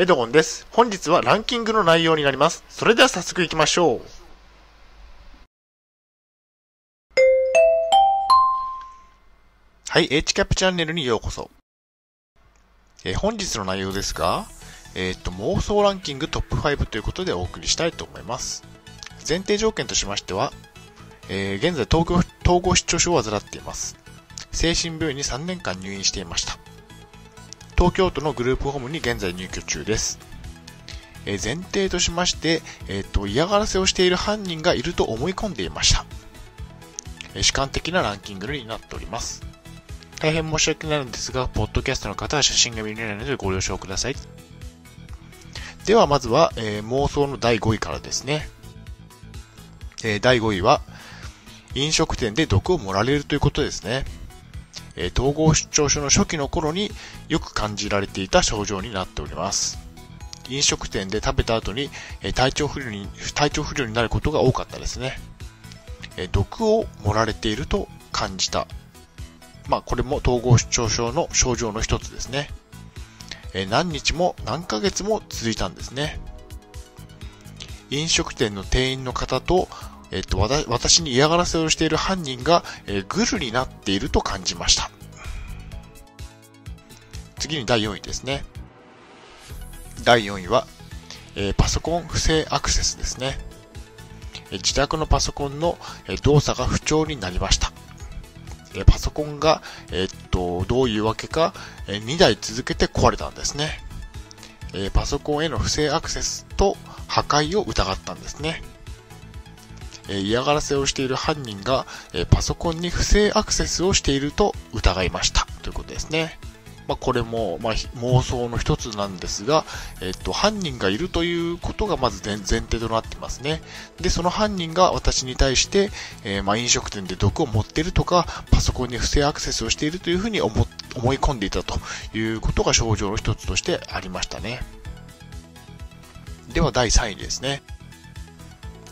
エドゴンです。本日はランキングの内容になります。それでは早速行きましょう。はい、H キャップチャンネルにようこそ。えー本日の内容ですが、えーっと、妄想ランキングトップ5ということでお送りしたいと思います。前提条件としましては、えー現在統合統合失調症を患っています。精神病院に3年間入院していました。東京都のグループホームに現在入居中です。え前提としまして、えーっと、嫌がらせをしている犯人がいると思い込んでいました。え主観的なランキングになっております。大変申し訳ないのですが、ポッドキャストの方は写真が見れないのでご了承ください。ではまずは、えー妄想の第5位からですね。えー第5位は、飲食店で毒を盛られるということですね。え統合失調症の初期の頃によく感じられていた症状になっております。飲食店で食べた後に、え体調不良に、体調不良になることが多かったですね。毒を盛られていると感じた。まあ、これも統合失調症の症状の一つですね。え何日も何ヶ月も続いたんですね。飲食店の店員の方と、えっと、私に嫌がらせをしている犯人が、えーグルになっていると感じました。次に第4位ですね。第4位は、えーパソコン不正アクセスですね。え自宅のパソコンのえ動作が不調になりました。えパソコンが、えっと、どういうわけか、えー2台続けて壊れたんですね。えパソコンへの不正アクセスと破壊を疑ったんですね。え嫌がらせをしている犯人が、えパソコンに不正アクセスをしていると疑いました。ということですね。まあ、これも、まあ、妄想の一つなんですが、えっと、犯人がいるということがまず前前提となってますね。で、その犯人が私に対して、えーまあ、飲食店で毒を持っているとか、パソコンに不正アクセスをしているというふうに思思い込んでいたということが症状の一つとしてありましたね。では、第3位ですね。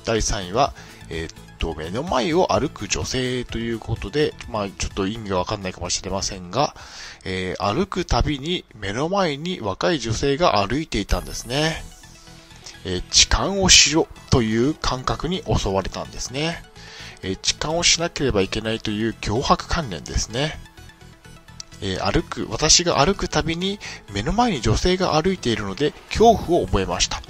第3位は、えーっと、目の前を歩く女性ということで、まあ、ちょっと意味がわかんないかもしれませんが、えー歩くたびに目の前に若い女性が歩いていたんですね。えー痴漢をしろという感覚に襲われたんですね。えー痴漢をしなければいけないという脅迫観念ですね。えー歩く、私が歩くたびに目の前に女性が歩いているので恐怖を覚えました。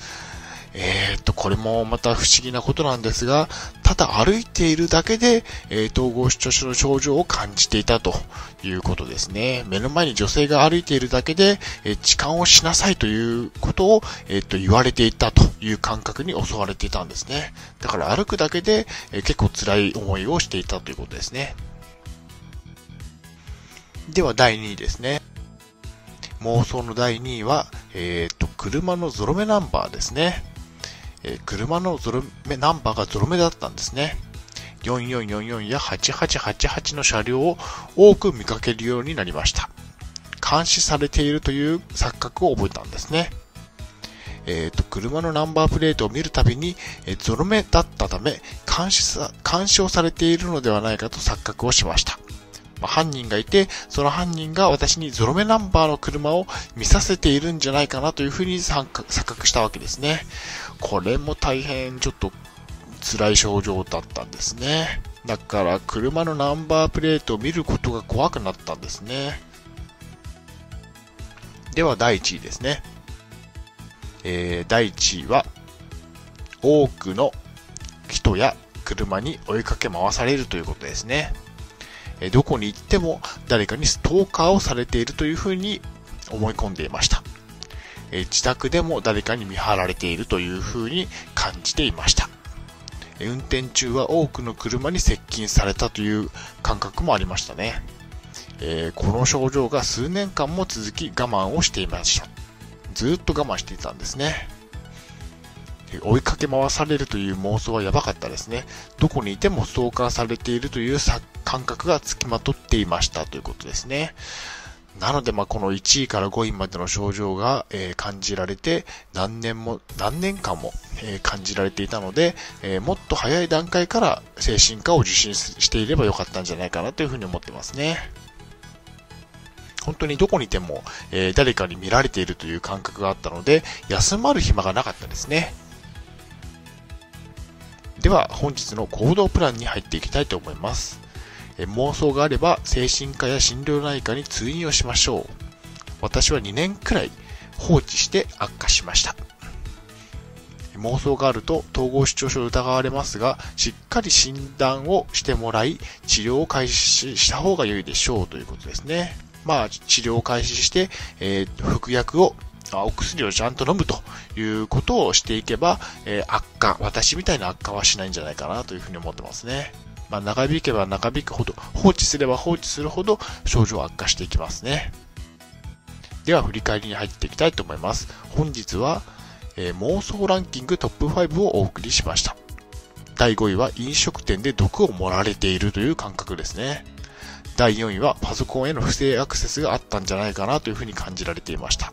えーっと、これもまた不思議なことなんですが、ただ歩いているだけで、えー統合失調症の症状を感じていたということですね。目の前に女性が歩いているだけで、えー痴漢をしなさいということを、えーっと、言われていたという感覚に襲われていたんですね。だから歩くだけで、えー結構辛い思いをしていたということですね。では第2位ですね。妄想の第2位は、えっと、車のゾロ目ナンバーですね。車のゾロ目、ナンバーがゾロ目だったんですね。4444や8888の車両を多く見かけるようになりました。監視されているという錯覚を覚えたんですね。えっ、と、車のナンバープレートを見るたびに、ゾロ目だったため、監視さ、監視をされているのではないかと錯覚をしました。まあ犯人がいて、その犯人が私にゾロ目ナンバーの車を見させているんじゃないかなというふうに錯覚したわけですね。これも大変ちょっと辛い症状だったんですね。だから車のナンバープレートを見ることが怖くなったんですね。では第1位ですね。えー第1位は多くの人や車に追いかけ回されるということですね。えどこに行っても誰かにストーカーをされているというふうに思い込んでいました。え自宅でも誰かに見張られているというふうに感じていました。運転中は多くの車に接近されたという感覚もありましたね。えこの症状が数年間も続き我慢をしていました。ずっと我慢していたんですね。追いかけ回されるという妄想はやばかったですね。どこにいてもストーカーされているという感覚がつきまとっていましたということですね。なので、まあ、この1位から5位までの症状が、えー感じられて、何年も、何年間も、えー感じられていたので、えーもっと早い段階から精神科を受診していればよかったんじゃないかなというふうに思ってますね。本当にどこにいても、え、誰かに見られているという感覚があったので、休まる暇がなかったですね。では、本日の行動プランに入っていきたいと思います。え妄想があれば、精神科や心療内科に通院をしましょう。私は2年くらい放置して悪化しました。妄想があると統合失調症を疑われますが、しっかり診断をしてもらい、治療を開始した方が良いでしょうということですね。まあ、治療を開始して、えー、服薬をお薬をちゃんと飲むということをしていけば、えー、悪化、私みたいな悪化はしないんじゃないかなというふうに思ってますね。まあ、長引けば長引くほど、放置すれば放置するほど症状悪化していきますね。では振り返りに入っていきたいと思います。本日は、えー、妄想ランキングトップ5をお送りしました。第5位は飲食店で毒を盛られているという感覚ですね。第4位はパソコンへの不正アクセスがあったんじゃないかなというふうに感じられていました。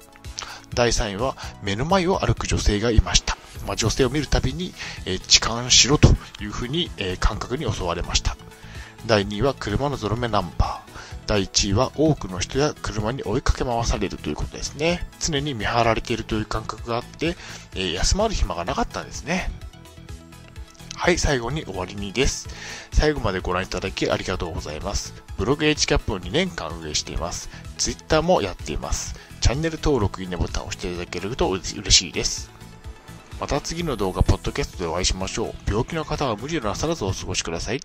第3位は目の前を歩く女性がいました。まあ、女性を見るたびに、えー、痴漢しろというふうに、えー、感覚に襲われました。第2位は車のゾロ目ナンバー。第1位は多くの人や車に追いかけ回されるということですね。常に見張られているという感覚があって、えー、休まる暇がなかったんですね。はい、最後に終わりにです。最後までご覧いただきありがとうございます。ブログ h キャップを2年間運営しています。Twitter もやっています。チャンネル登録、いいねボタンを押していただけると嬉しいです。また次の動画、ポッドキャストでお会いしましょう。病気の方は無理をなさらずお過ごしください。